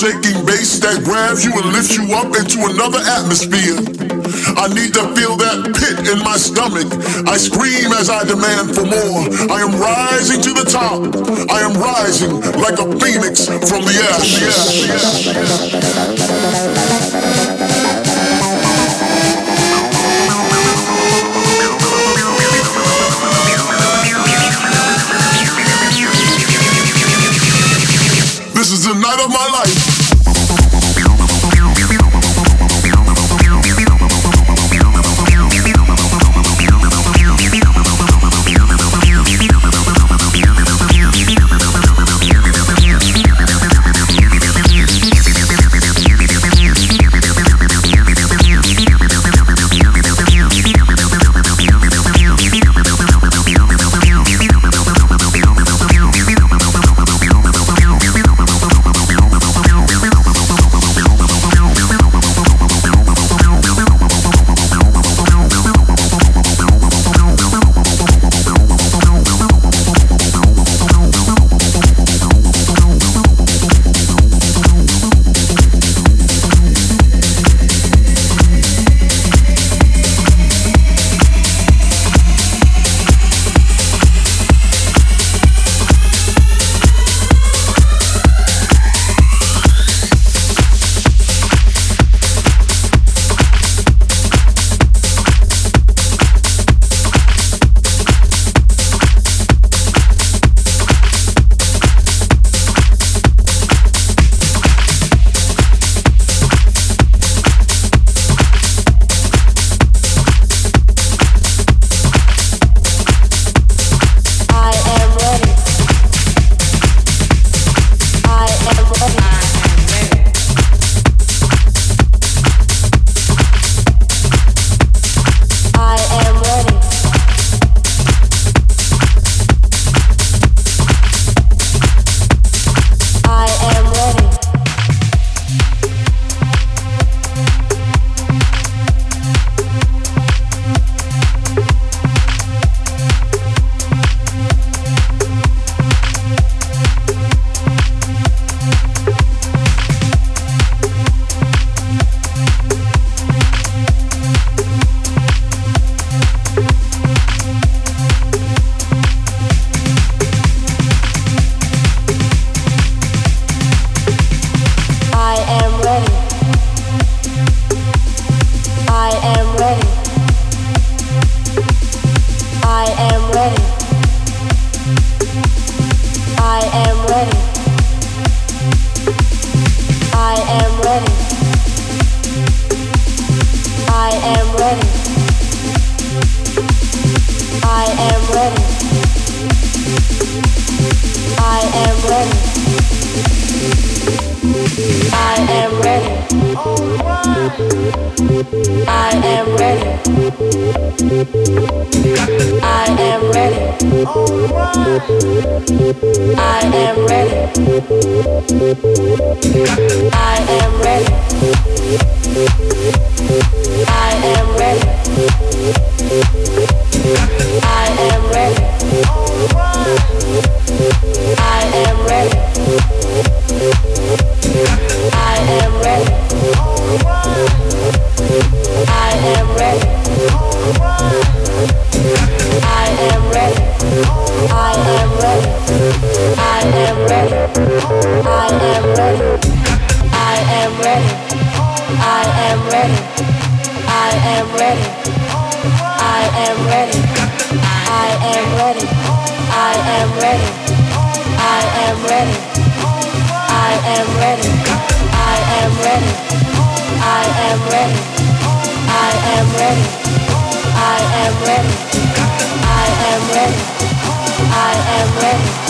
shaking bass that grabs you and lifts you up into another atmosphere. I need to feel that pit in my stomach. I scream as I demand for more. I am rising to the top. I am rising like a phoenix from the ashes. I am ready. I am ready. I am ready. I am ready. I am ready. I am ready. I am ready. I am ready. I am ready. I am ready. I am ready. I am ready. I am ready. I am ready. I am ready. I am ready.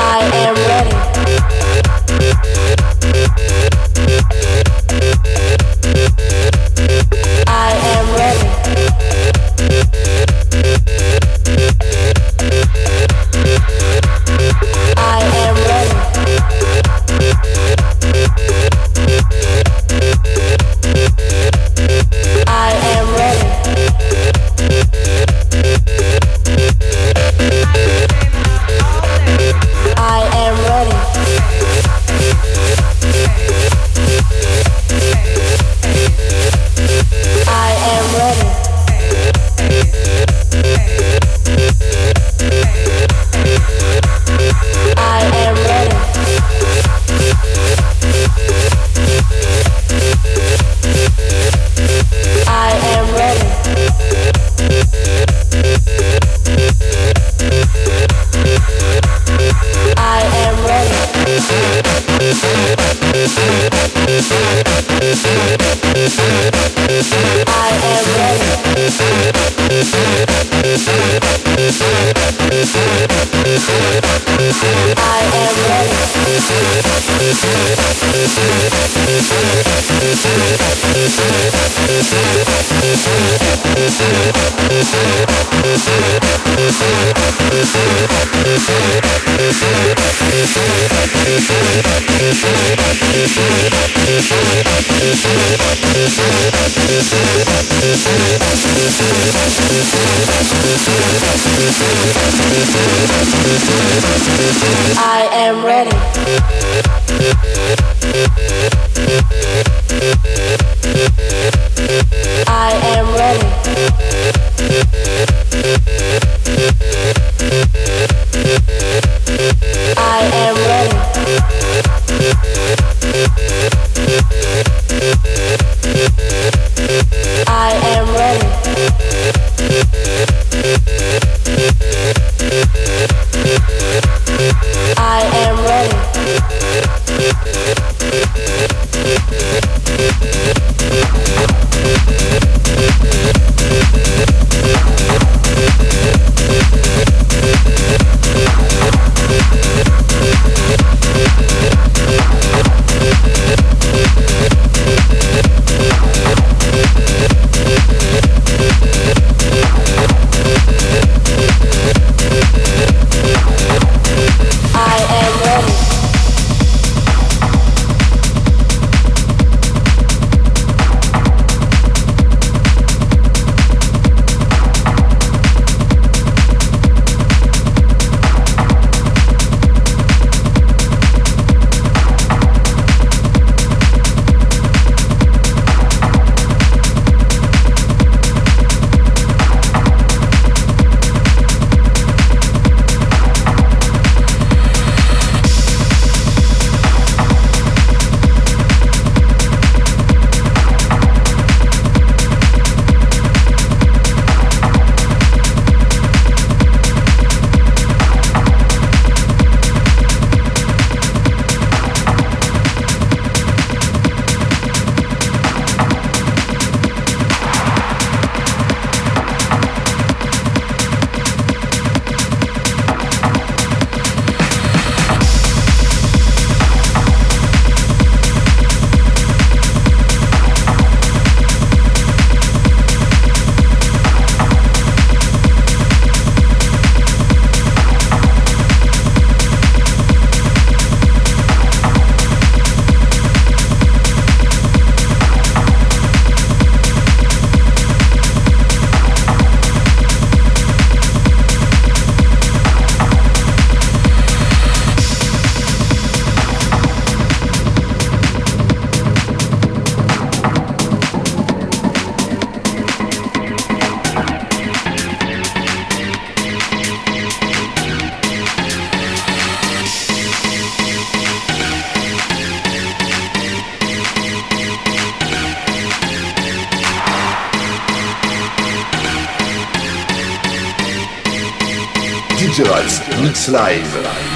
I am ready. I am ready. I am ready. Live.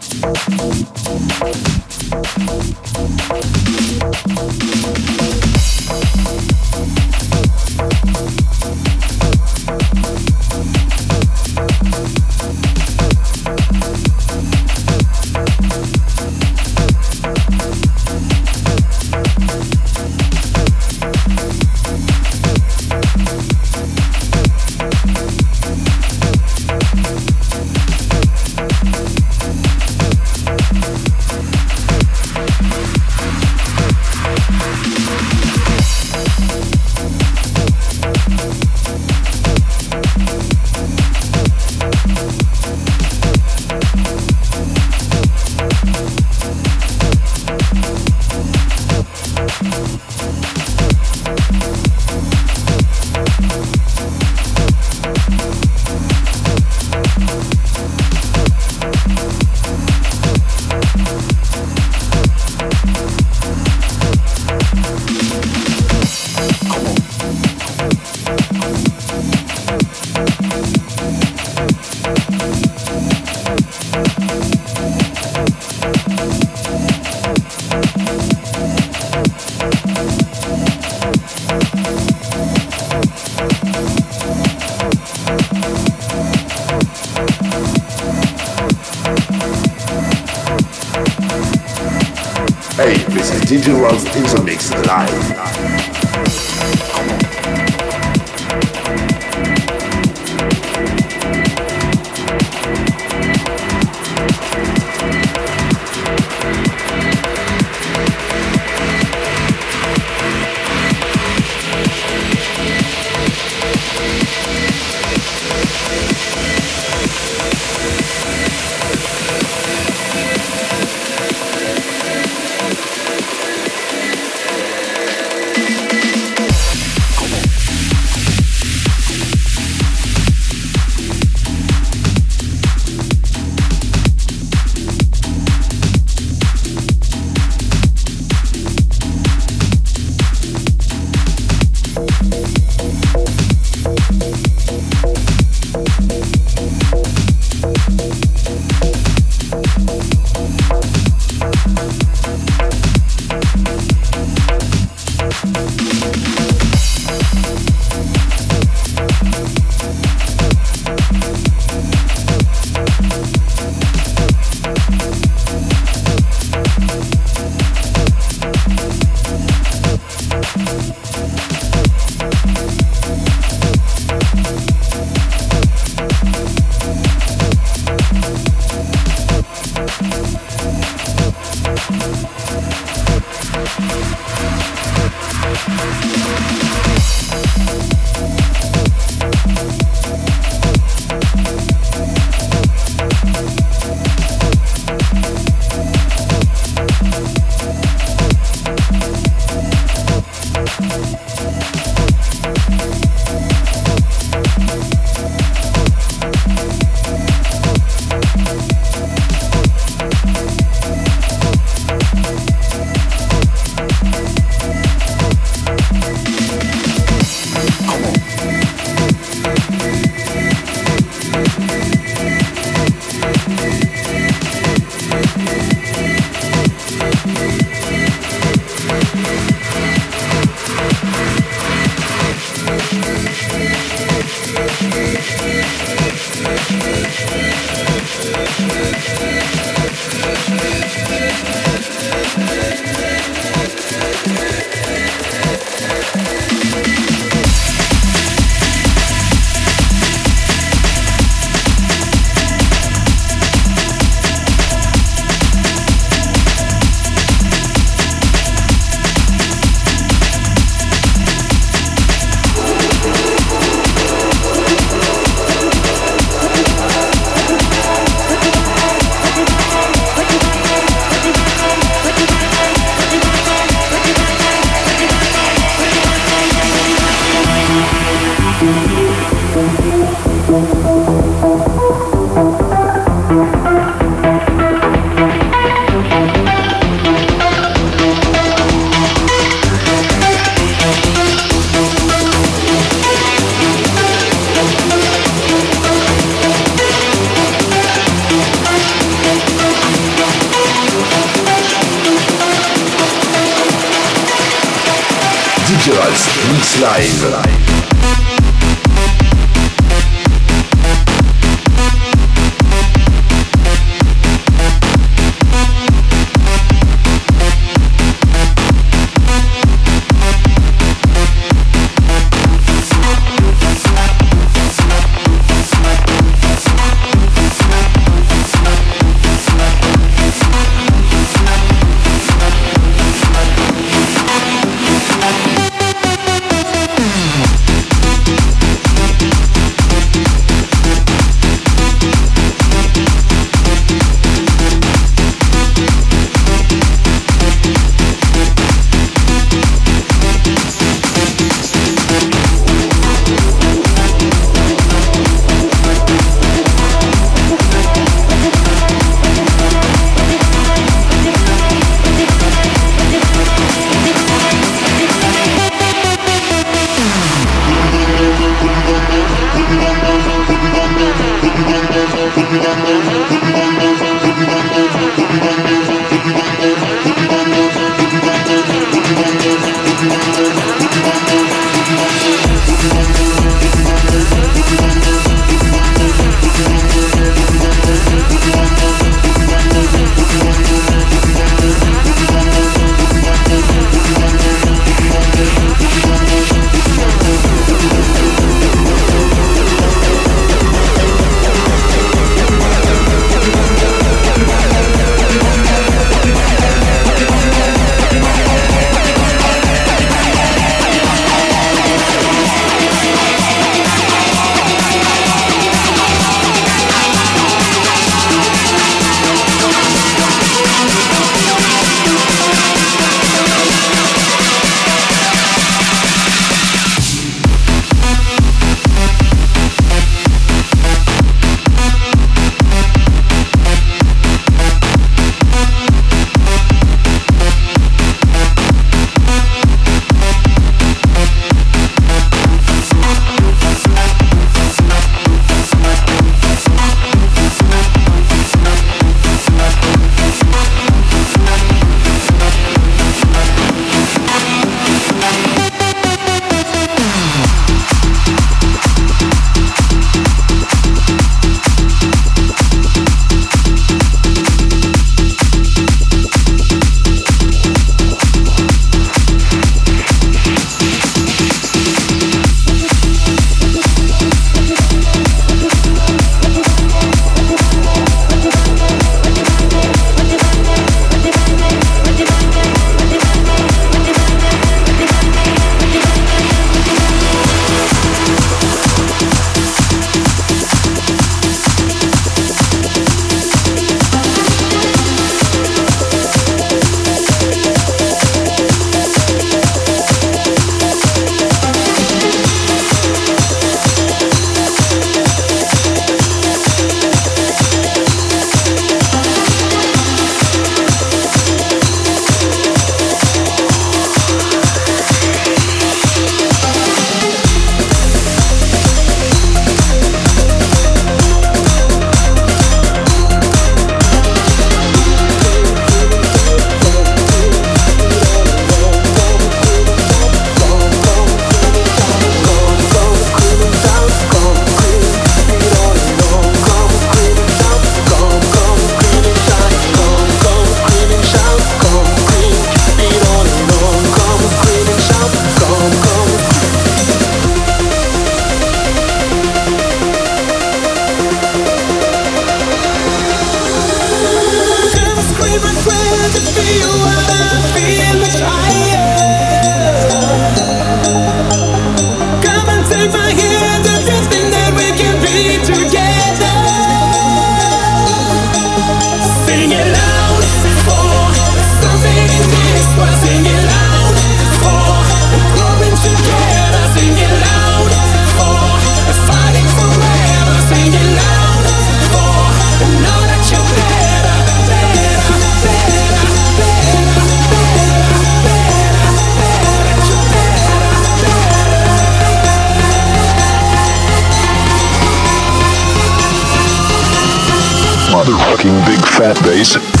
Fat bass.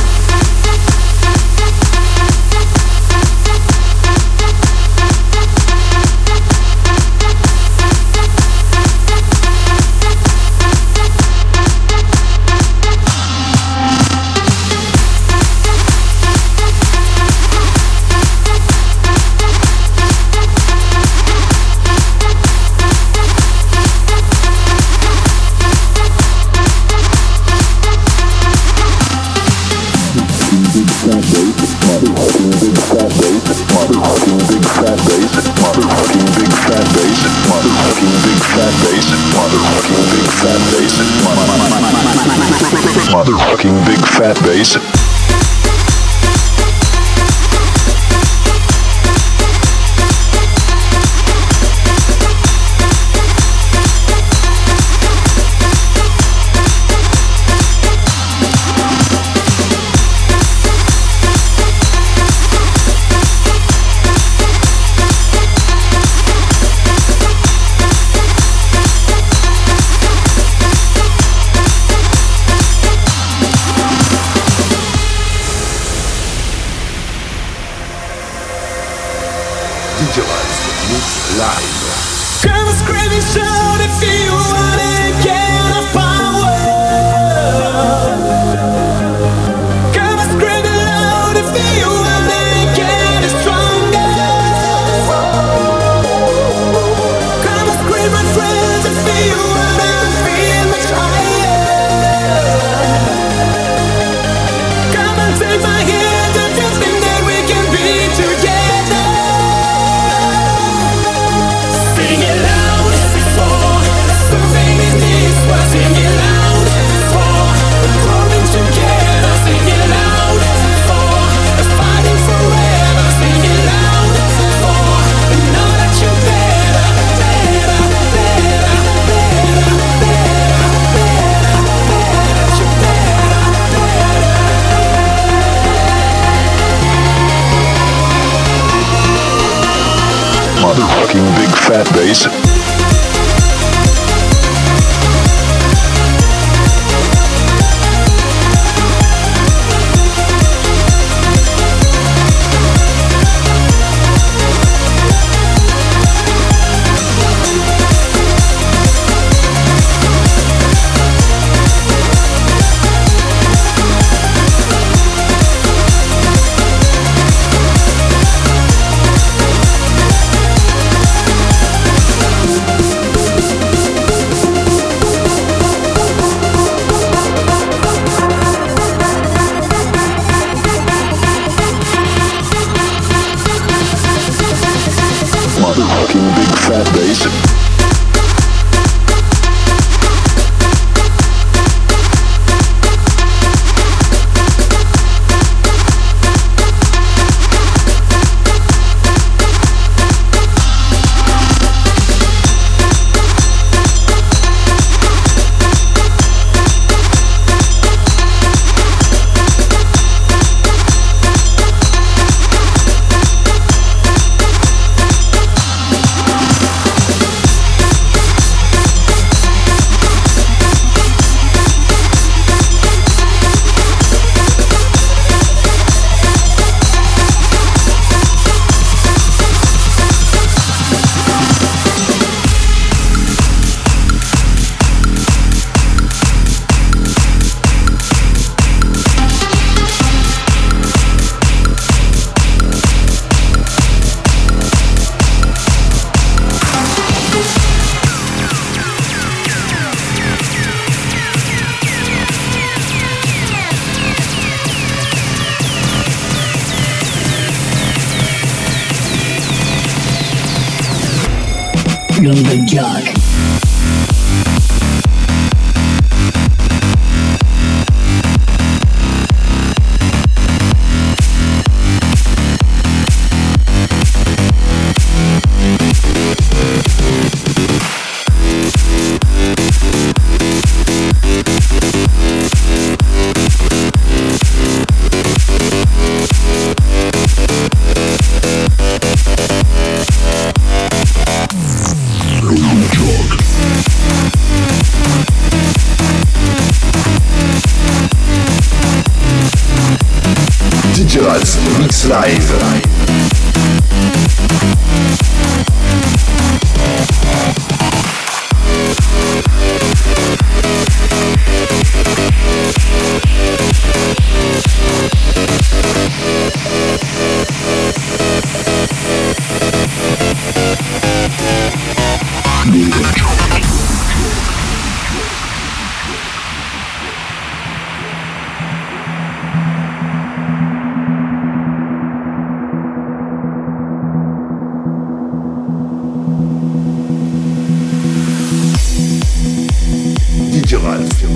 Cultural sur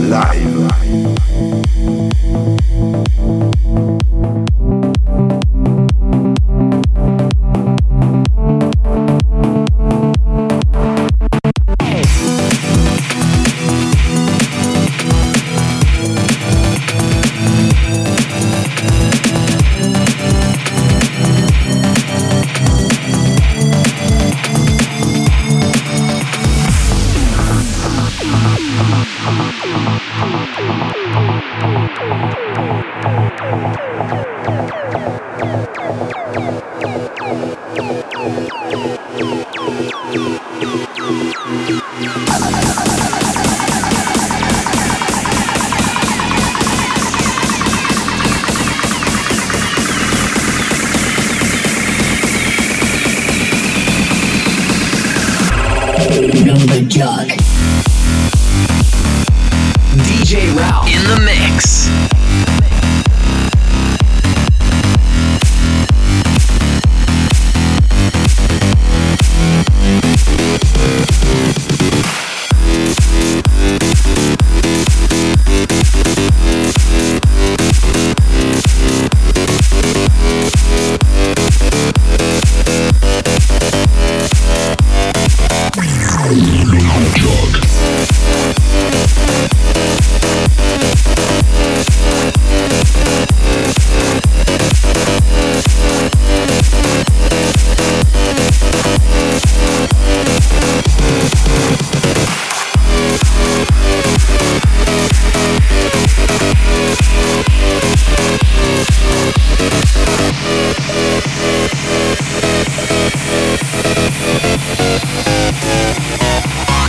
Live.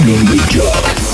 Lonely Job.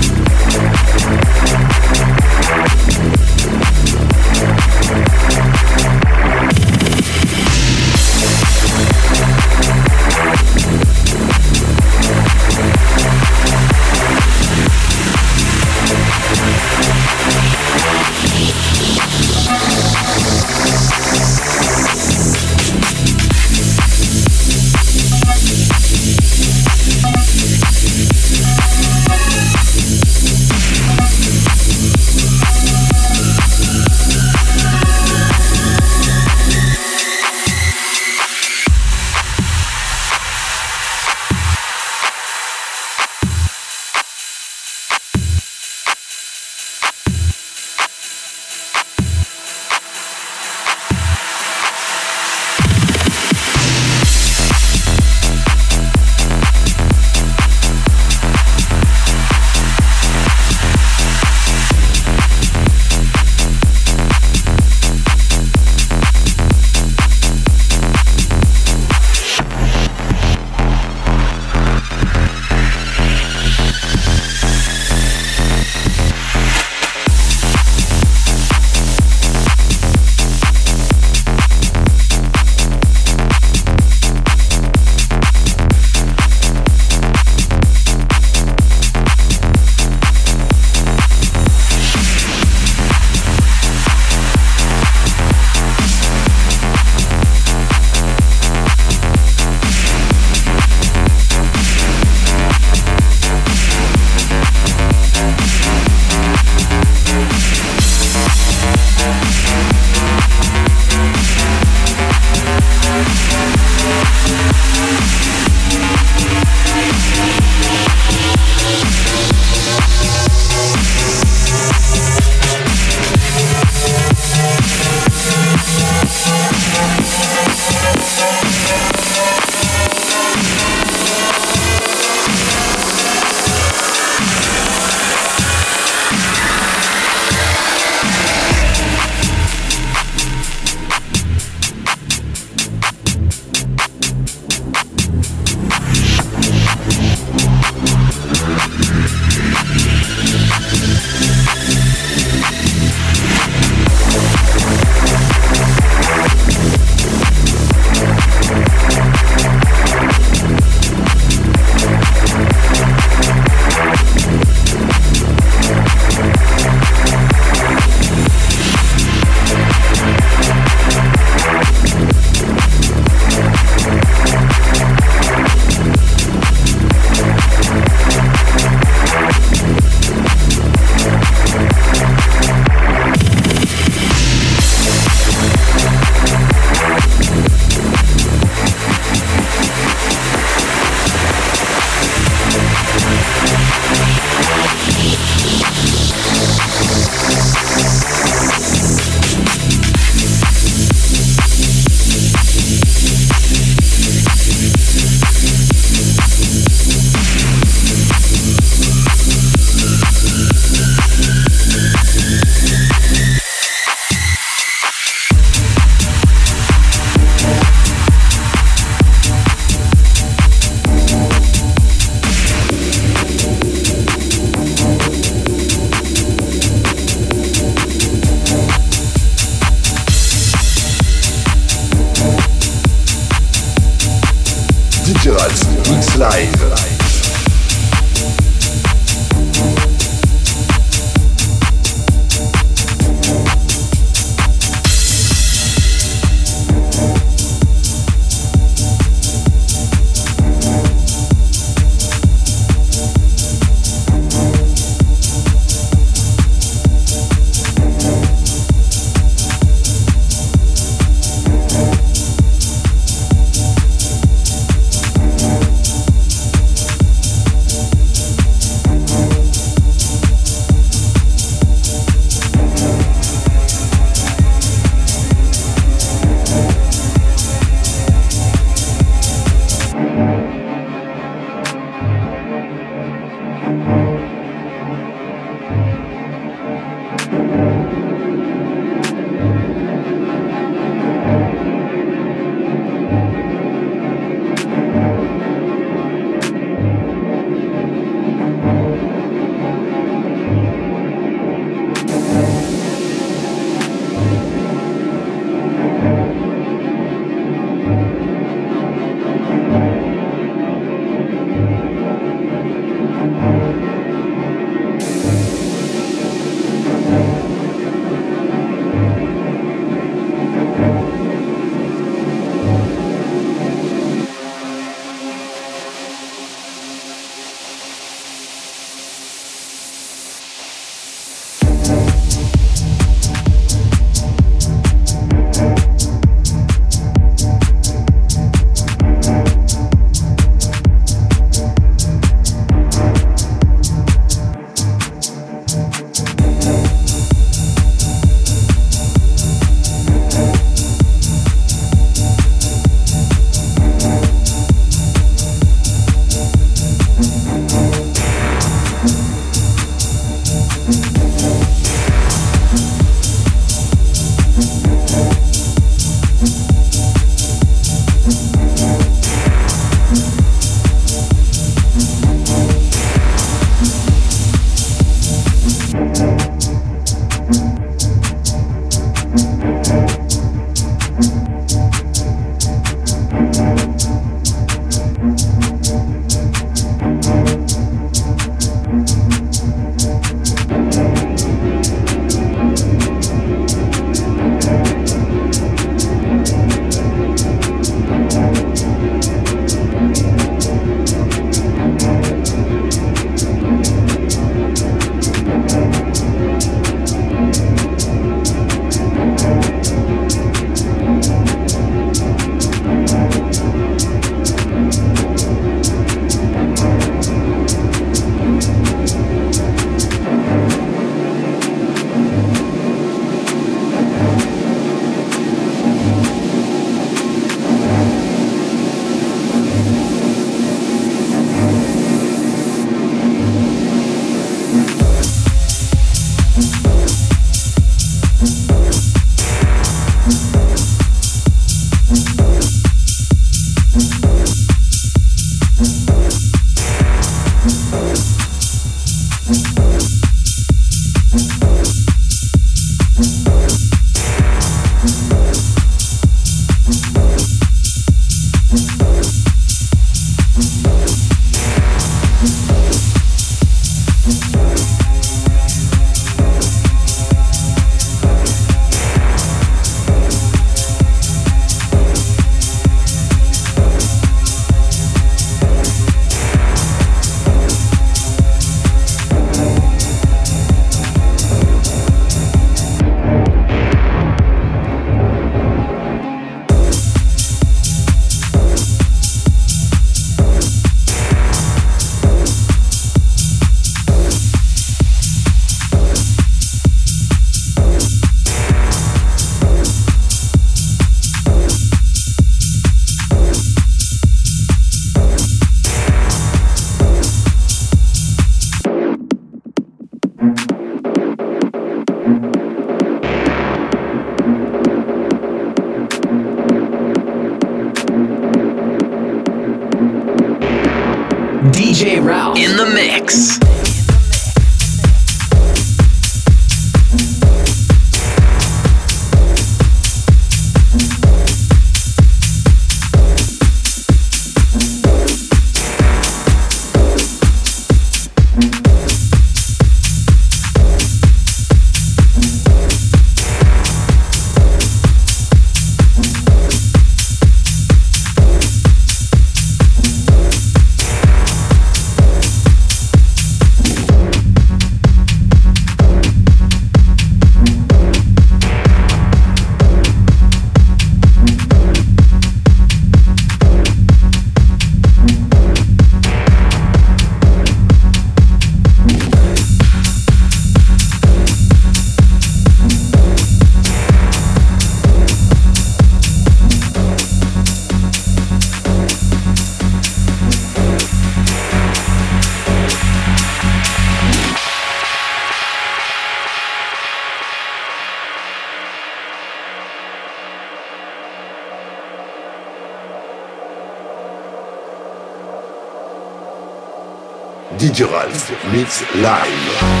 DJ Ralph Mix Live.